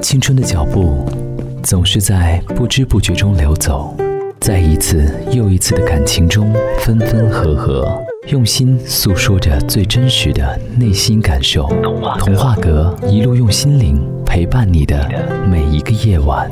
青春的脚步总是在不知不觉中流走，在一次又一次的感情中分分合合，用心诉说着最真实的内心感受。童话阁一路用心灵陪伴你的每一个夜晚。